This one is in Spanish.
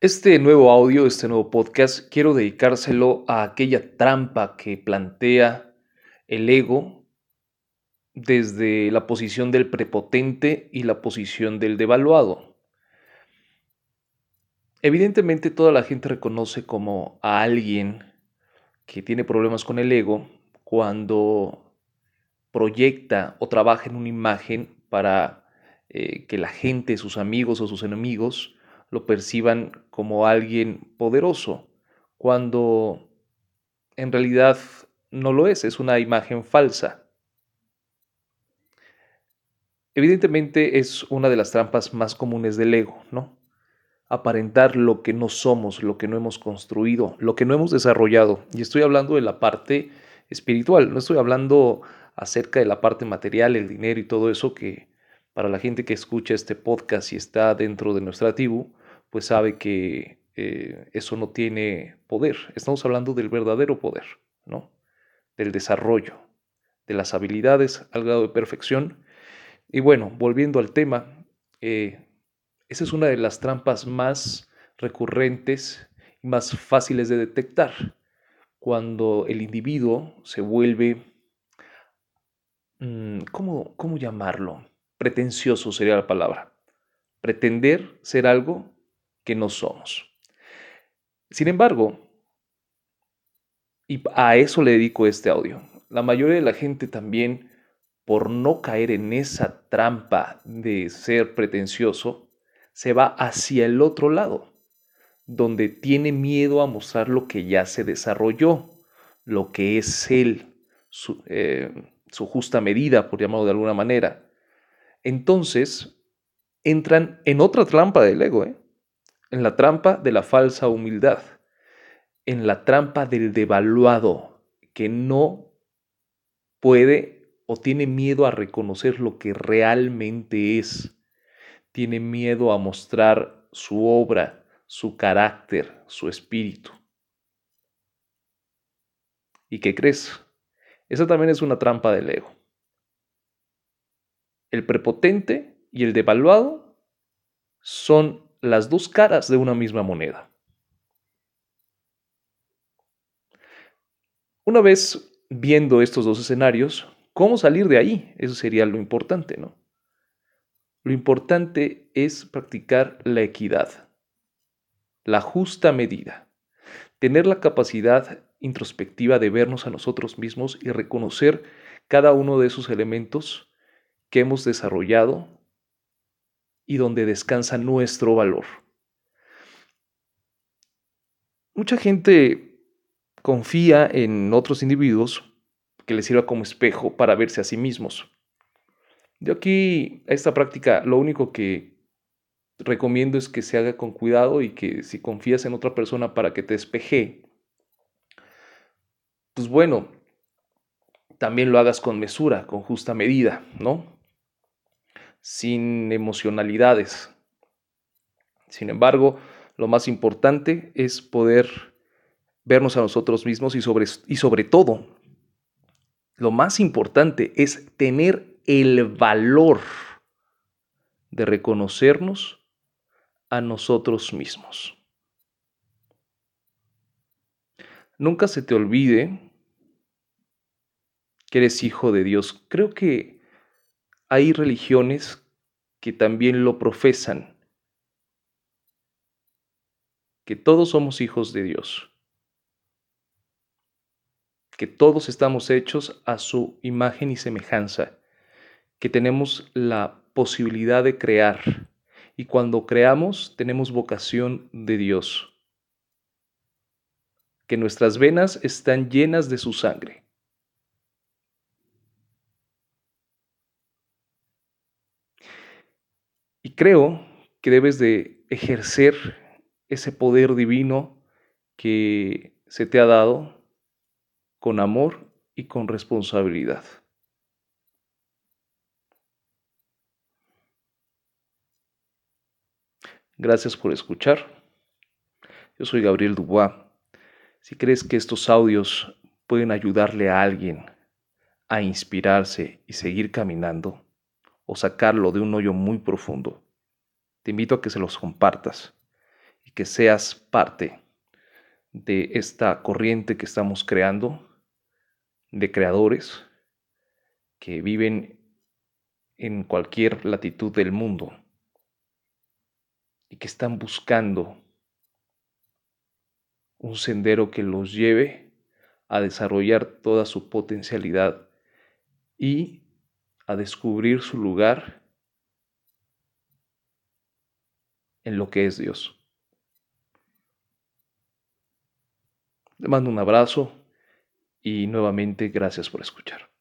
Este nuevo audio, este nuevo podcast, quiero dedicárselo a aquella trampa que plantea el ego desde la posición del prepotente y la posición del devaluado. Evidentemente toda la gente reconoce como a alguien que tiene problemas con el ego cuando proyecta o trabaja en una imagen para eh, que la gente, sus amigos o sus enemigos, lo perciban como alguien poderoso, cuando en realidad no lo es, es una imagen falsa. Evidentemente es una de las trampas más comunes del ego, ¿no? Aparentar lo que no somos, lo que no hemos construido, lo que no hemos desarrollado. Y estoy hablando de la parte espiritual, no estoy hablando acerca de la parte material, el dinero y todo eso que para la gente que escucha este podcast y está dentro de nuestra tribu, pues sabe que eh, eso no tiene poder. Estamos hablando del verdadero poder, ¿no? Del desarrollo, de las habilidades al grado de perfección. Y bueno, volviendo al tema, eh, esa es una de las trampas más recurrentes y más fáciles de detectar. Cuando el individuo se vuelve, mm, ¿cómo, ¿cómo llamarlo? Pretencioso sería la palabra. Pretender ser algo que no somos. Sin embargo, y a eso le dedico este audio, la mayoría de la gente también, por no caer en esa trampa de ser pretencioso, se va hacia el otro lado, donde tiene miedo a mostrar lo que ya se desarrolló, lo que es él, su, eh, justa medida, por llamarlo de alguna manera. Entonces, entran en otra trampa del ego, ¿eh? En la trampa de la falsa humildad, en la trampa del devaluado que no puede o tiene miedo a reconocer lo que realmente es, tiene miedo a mostrar su obra, su carácter, su espíritu. ¿Y qué crees? Esa también es una trampa del ego. El prepotente y el devaluado son las dos caras de una misma moneda. Una vez viendo estos dos escenarios, ¿cómo salir de ahí? Eso sería lo importante, ¿no? Lo importante es practicar la equidad, la justa medida, tener la capacidad introspectiva de vernos a nosotros mismos y reconocer cada uno de esos elementos que hemos desarrollado y donde descansa nuestro valor. Mucha gente confía en otros individuos que les sirva como espejo para verse a sí mismos. Yo aquí, a esta práctica, lo único que recomiendo es que se haga con cuidado y que si confías en otra persona para que te espeje, pues bueno, también lo hagas con mesura, con justa medida, ¿no? Sin emocionalidades. Sin embargo, lo más importante es poder vernos a nosotros mismos y sobre, y sobre todo, lo más importante es tener el valor de reconocernos a nosotros mismos. Nunca se te olvide que eres hijo de Dios. Creo que hay religiones que también lo profesan, que todos somos hijos de Dios, que todos estamos hechos a su imagen y semejanza, que tenemos la posibilidad de crear. Y cuando creamos tenemos vocación de Dios, que nuestras venas están llenas de su sangre Creo que debes de ejercer ese poder divino que se te ha dado con amor y con responsabilidad. Gracias por escuchar. Yo soy Gabriel Dubois. Si crees que estos audios pueden ayudarle a alguien a inspirarse y seguir caminando, o sacarlo de un hoyo muy profundo, te invito a que se los compartas y que seas parte de esta corriente que estamos creando, de creadores que viven en cualquier latitud del mundo y que están buscando un sendero que los lleve a desarrollar toda su potencialidad y a descubrir su lugar en lo que es Dios. Le mando un abrazo y nuevamente gracias por escuchar.